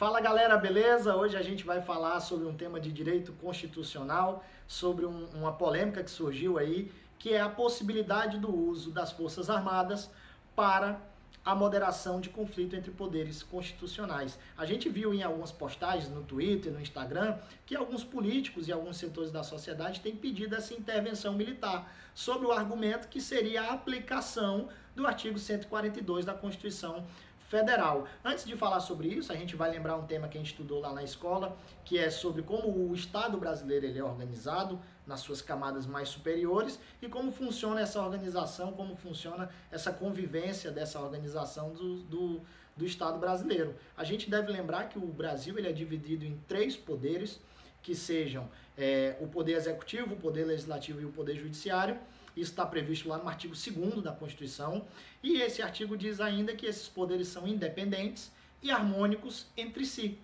Fala galera, beleza? Hoje a gente vai falar sobre um tema de direito constitucional, sobre um, uma polêmica que surgiu aí, que é a possibilidade do uso das Forças Armadas para a moderação de conflito entre poderes constitucionais. A gente viu em algumas postagens no Twitter, no Instagram, que alguns políticos e alguns setores da sociedade têm pedido essa intervenção militar, sob o argumento que seria a aplicação do artigo 142 da Constituição federal. Antes de falar sobre isso, a gente vai lembrar um tema que a gente estudou lá na escola, que é sobre como o Estado brasileiro ele é organizado nas suas camadas mais superiores e como funciona essa organização, como funciona essa convivência dessa organização do, do, do Estado brasileiro. A gente deve lembrar que o Brasil ele é dividido em três poderes, que sejam é, o poder executivo, o poder legislativo e o poder judiciário. Isso está previsto lá no artigo 2 da Constituição. E esse artigo diz ainda que esses poderes são independentes e harmônicos entre si.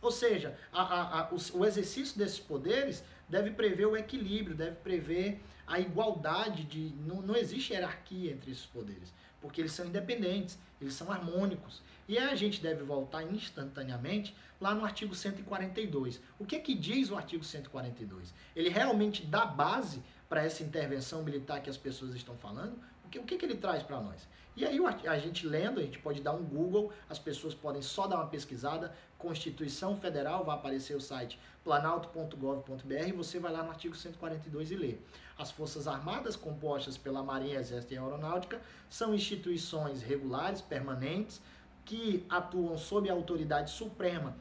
Ou seja, a, a, a, o, o exercício desses poderes deve prever o equilíbrio, deve prever a igualdade de. Não, não existe hierarquia entre esses poderes, porque eles são independentes, eles são harmônicos. E a gente deve voltar instantaneamente lá no artigo 142. O que que diz o artigo 142? Ele realmente dá base para essa intervenção militar que as pessoas estão falando? O que, que ele traz para nós? E aí a gente lendo, a gente pode dar um Google, as pessoas podem só dar uma pesquisada, Constituição Federal, vai aparecer o site planalto.gov.br e você vai lá no artigo 142 e lê. As Forças Armadas, compostas pela Marinha, Exército e Aeronáutica, são instituições regulares, permanentes, que atuam sob a autoridade suprema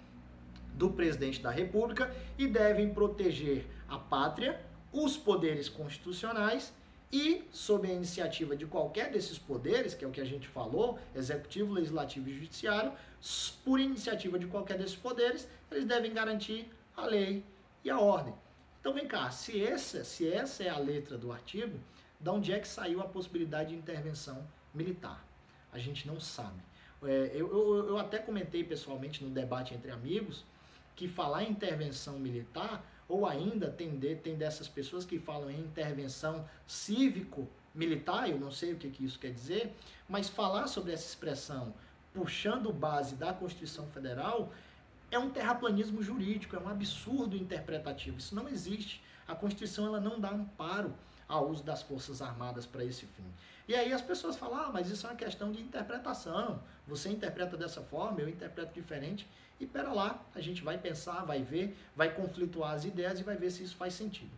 do presidente da República e devem proteger a pátria, os poderes constitucionais e, sob a iniciativa de qualquer desses poderes, que é o que a gente falou, executivo, legislativo e judiciário, por iniciativa de qualquer desses poderes, eles devem garantir a lei e a ordem. Então vem cá, se essa, se essa é a letra do artigo, de onde é que saiu a possibilidade de intervenção militar? A gente não sabe. É, eu, eu, eu até comentei pessoalmente no debate entre amigos que falar em intervenção militar ou ainda tem, de, tem dessas pessoas que falam em intervenção cívico-militar, eu não sei o que, que isso quer dizer, mas falar sobre essa expressão puxando base da Constituição Federal é um terraplanismo jurídico, é um absurdo interpretativo. Isso não existe. A Constituição ela não dá amparo ao uso das Forças Armadas para esse fim. E aí as pessoas falam, ah, mas isso é uma questão de interpretação. Você interpreta dessa forma, eu interpreto diferente. E pera lá, a gente vai pensar, vai ver, vai conflituar as ideias e vai ver se isso faz sentido.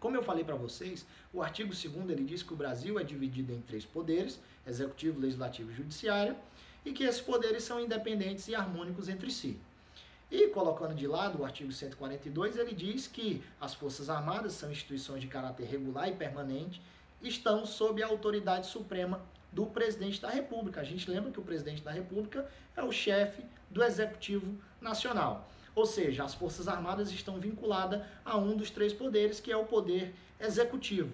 Como eu falei para vocês, o artigo 2 ele diz que o Brasil é dividido em três poderes, executivo, legislativo e judiciário, e que esses poderes são independentes e harmônicos entre si. E colocando de lado o artigo 142, ele diz que as Forças Armadas são instituições de caráter regular e permanente, estão sob a autoridade suprema do presidente da República. A gente lembra que o presidente da República é o chefe do Executivo Nacional. Ou seja, as Forças Armadas estão vinculadas a um dos três poderes, que é o poder executivo.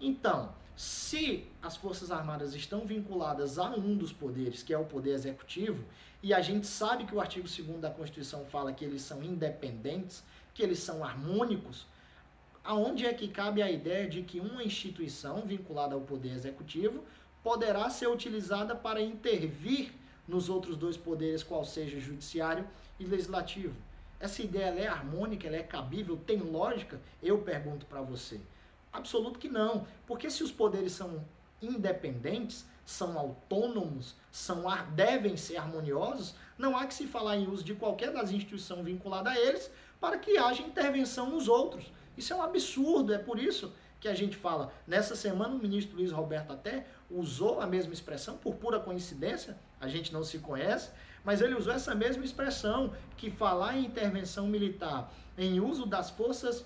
Então, se as Forças Armadas estão vinculadas a um dos poderes, que é o poder executivo, e a gente sabe que o artigo 2 da Constituição fala que eles são independentes, que eles são harmônicos, aonde é que cabe a ideia de que uma instituição vinculada ao poder executivo poderá ser utilizada para intervir nos outros dois poderes, qual seja judiciário e legislativo? Essa ideia é harmônica, ela é cabível, tem lógica? Eu pergunto para você. Absoluto que não. Porque se os poderes são independentes, são autônomos, são devem ser harmoniosos, não há que se falar em uso de qualquer das instituições vinculadas a eles para que haja intervenção nos outros. Isso é um absurdo, é por isso que a gente fala. Nessa semana o ministro Luiz Roberto até usou a mesma expressão, por pura coincidência, a gente não se conhece, mas ele usou essa mesma expressão, que falar em intervenção militar, em uso das forças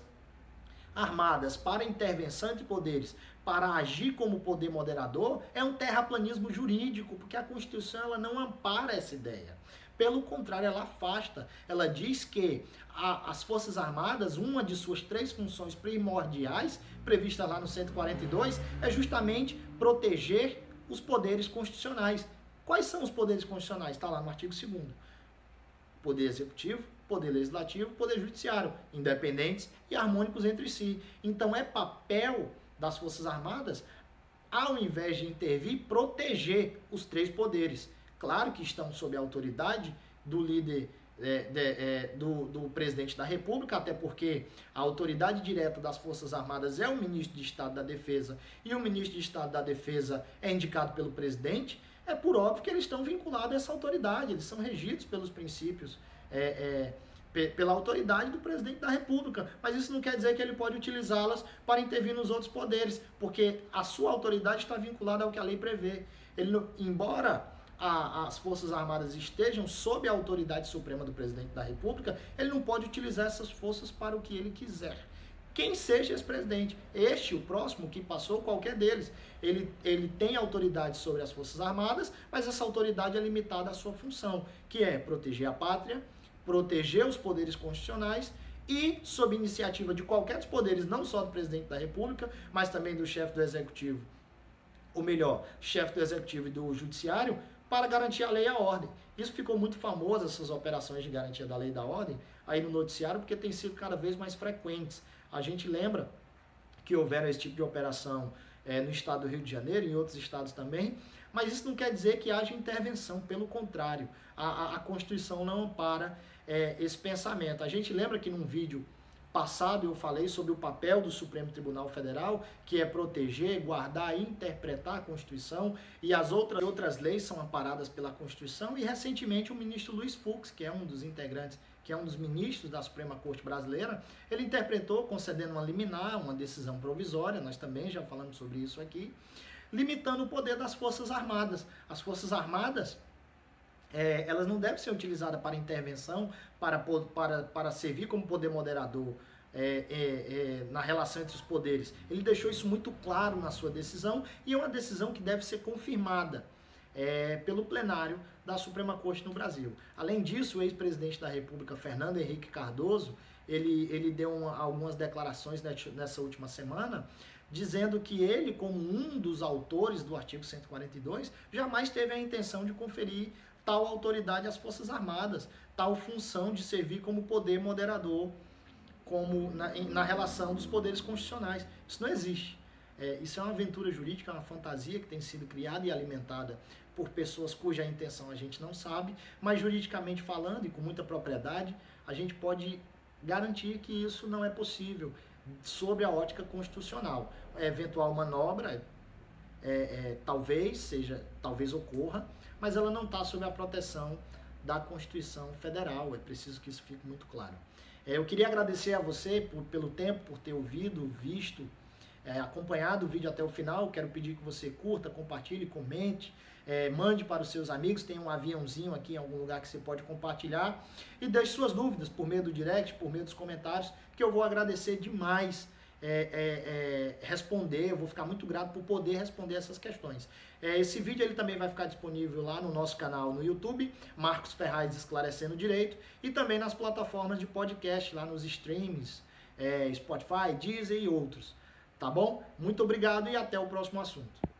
armadas para intervenção de poderes, para agir como poder moderador, é um terraplanismo jurídico, porque a Constituição ela não ampara essa ideia. Pelo contrário, ela afasta. Ela diz que a, as Forças Armadas, uma de suas três funções primordiais, prevista lá no 142, é justamente proteger os poderes constitucionais. Quais são os poderes constitucionais? Está lá no artigo 2 Poder executivo, poder legislativo, poder judiciário, independentes e harmônicos entre si. Então é papel das Forças Armadas, ao invés de intervir, proteger os três poderes. Claro que estão sob a autoridade do líder é, de, é, do, do presidente da República, até porque a autoridade direta das Forças Armadas é o ministro de Estado da Defesa e o ministro de Estado da Defesa é indicado pelo presidente, é por óbvio que eles estão vinculados a essa autoridade, eles são regidos pelos princípios. É, é, pela autoridade do presidente da República, mas isso não quer dizer que ele pode utilizá-las para intervir nos outros poderes, porque a sua autoridade está vinculada ao que a lei prevê. Ele, embora a, as Forças Armadas estejam sob a autoridade suprema do presidente da República, ele não pode utilizar essas forças para o que ele quiser. Quem seja esse presidente, este, o próximo, que passou, qualquer deles, ele, ele tem autoridade sobre as Forças Armadas, mas essa autoridade é limitada à sua função, que é proteger a pátria, proteger os poderes constitucionais e, sob iniciativa de qualquer dos poderes, não só do presidente da República, mas também do chefe do Executivo, ou melhor, chefe do Executivo e do Judiciário, para garantir a lei e a ordem. Isso ficou muito famoso, essas operações de garantia da lei e da ordem, aí no noticiário, porque tem sido cada vez mais frequentes. A gente lembra que houveram esse tipo de operação é, no estado do Rio de Janeiro e em outros estados também, mas isso não quer dizer que haja intervenção, pelo contrário, a, a, a Constituição não ampara é, esse pensamento. A gente lembra que num vídeo passado eu falei sobre o papel do Supremo Tribunal Federal, que é proteger, guardar e interpretar a Constituição, e as outras, outras leis são amparadas pela Constituição, e recentemente o ministro Luiz Fux, que é um dos integrantes, que é um dos ministros da Suprema Corte Brasileira, ele interpretou concedendo uma liminar, uma decisão provisória, nós também já falamos sobre isso aqui, limitando o poder das Forças Armadas. As Forças Armadas, é, elas não devem ser utilizadas para intervenção, para, para, para servir como poder moderador é, é, é, na relação entre os poderes. Ele deixou isso muito claro na sua decisão e é uma decisão que deve ser confirmada é, pelo plenário da Suprema Corte no Brasil. Além disso, o ex-presidente da República, Fernando Henrique Cardoso, ele, ele deu uma, algumas declarações nessa última semana dizendo que ele, como um dos autores do artigo 142, jamais teve a intenção de conferir tal autoridade às Forças Armadas, tal função de servir como poder moderador, como na, na relação dos poderes constitucionais. Isso não existe. É, isso é uma aventura jurídica, é uma fantasia que tem sido criada e alimentada por pessoas cuja intenção a gente não sabe, mas juridicamente falando e com muita propriedade, a gente pode garantir que isso não é possível sobre a ótica constitucional. A eventual manobra é, é, talvez seja, talvez ocorra, mas ela não está sob a proteção da Constituição Federal. É preciso que isso fique muito claro. É, eu queria agradecer a você por, pelo tempo, por ter ouvido, visto, é, acompanhado o vídeo até o final. Quero pedir que você curta, compartilhe, comente, é, mande para os seus amigos. Tem um aviãozinho aqui em algum lugar que você pode compartilhar. E deixe suas dúvidas por meio do direct, por meio dos comentários, que eu vou agradecer demais é, é, é, responder, eu vou ficar muito grato por poder responder essas questões. É, esse vídeo ele também vai ficar disponível lá no nosso canal no YouTube, Marcos Ferraz Esclarecendo Direito, e também nas plataformas de podcast, lá nos streams, é, Spotify, Deezer e outros. Tá bom? Muito obrigado e até o próximo assunto.